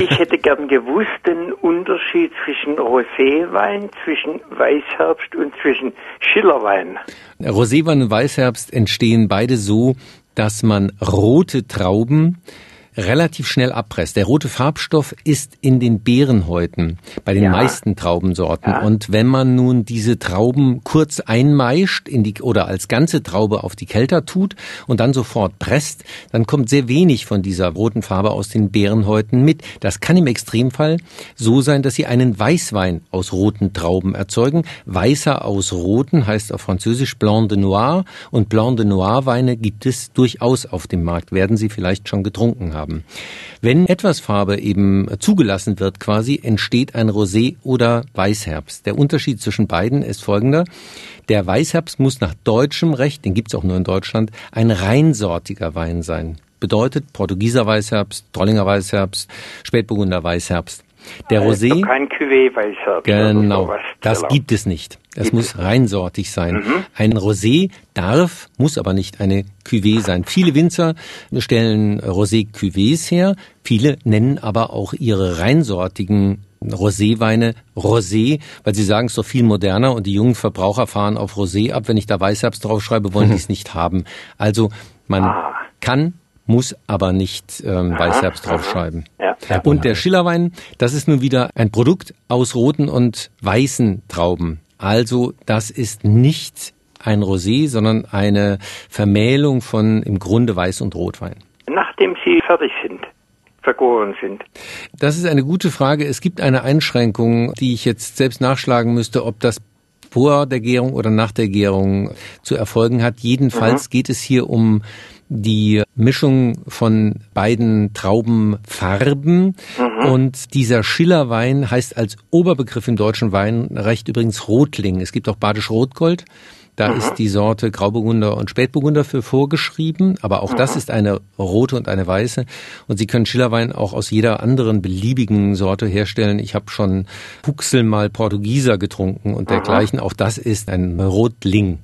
ich hätte gern gewusst den Unterschied zwischen Roséwein, zwischen Weißherbst und zwischen Schillerwein. Roséwein und Weißherbst entstehen beide so, dass man rote Trauben relativ schnell abpresst. Der rote Farbstoff ist in den Beerenhäuten bei den ja. meisten Traubensorten. Ja. Und wenn man nun diese Trauben kurz einmeischt in die, oder als ganze Traube auf die Kelter tut und dann sofort presst, dann kommt sehr wenig von dieser roten Farbe aus den Beerenhäuten mit. Das kann im Extremfall so sein, dass Sie einen Weißwein aus roten Trauben erzeugen. Weißer aus roten heißt auf Französisch Blanc de Noir und Blanc de Noir Weine gibt es durchaus auf dem Markt. Werden Sie vielleicht schon getrunken haben haben. Wenn etwas Farbe eben zugelassen wird quasi, entsteht ein Rosé oder Weißherbst. Der Unterschied zwischen beiden ist folgender. Der Weißherbst muss nach deutschem Recht, den gibt's auch nur in Deutschland, ein reinsortiger Wein sein. Bedeutet Portugieser Weißherbst, Trollinger Weißherbst, Spätburgunder Weißherbst. Der Rosé. Also kein Cuvée Weißherbst. Genau. Das gibt es nicht. Es muss reinsortig sein. Mhm. Ein Rosé darf, muss aber nicht eine Cuvée sein. Viele Winzer stellen Rosé-Cuvées her. Viele nennen aber auch ihre reinsortigen Roséweine Rosé, weil sie sagen, es ist doch viel moderner und die jungen Verbraucher fahren auf Rosé ab. Wenn ich da Weißherbst draufschreibe, wollen mhm. die es nicht haben. Also man ah. kann muss aber nicht ähm, Weißherbst draufschreiben. Und der Schillerwein, das ist nun wieder ein Produkt aus roten und weißen Trauben. Also das ist nicht ein Rosé, sondern eine Vermählung von im Grunde Weiß- und Rotwein. Nachdem sie fertig sind vergoren sind? Das ist eine gute Frage. Es gibt eine Einschränkung, die ich jetzt selbst nachschlagen müsste, ob das vor der Gärung oder nach der Gärung zu erfolgen hat. Jedenfalls mhm. geht es hier um die Mischung von beiden Traubenfarben. Mhm. Und dieser Schillerwein heißt als Oberbegriff im deutschen Weinrecht übrigens Rotling. Es gibt auch Badisch Rotgold. Da mhm. ist die Sorte Grauburgunder und Spätburgunder für vorgeschrieben, aber auch mhm. das ist eine rote und eine weiße. Und Sie können Schillerwein auch aus jeder anderen beliebigen Sorte herstellen. Ich habe schon Puxel mal Portugieser getrunken und dergleichen. Auch das ist ein Rotling.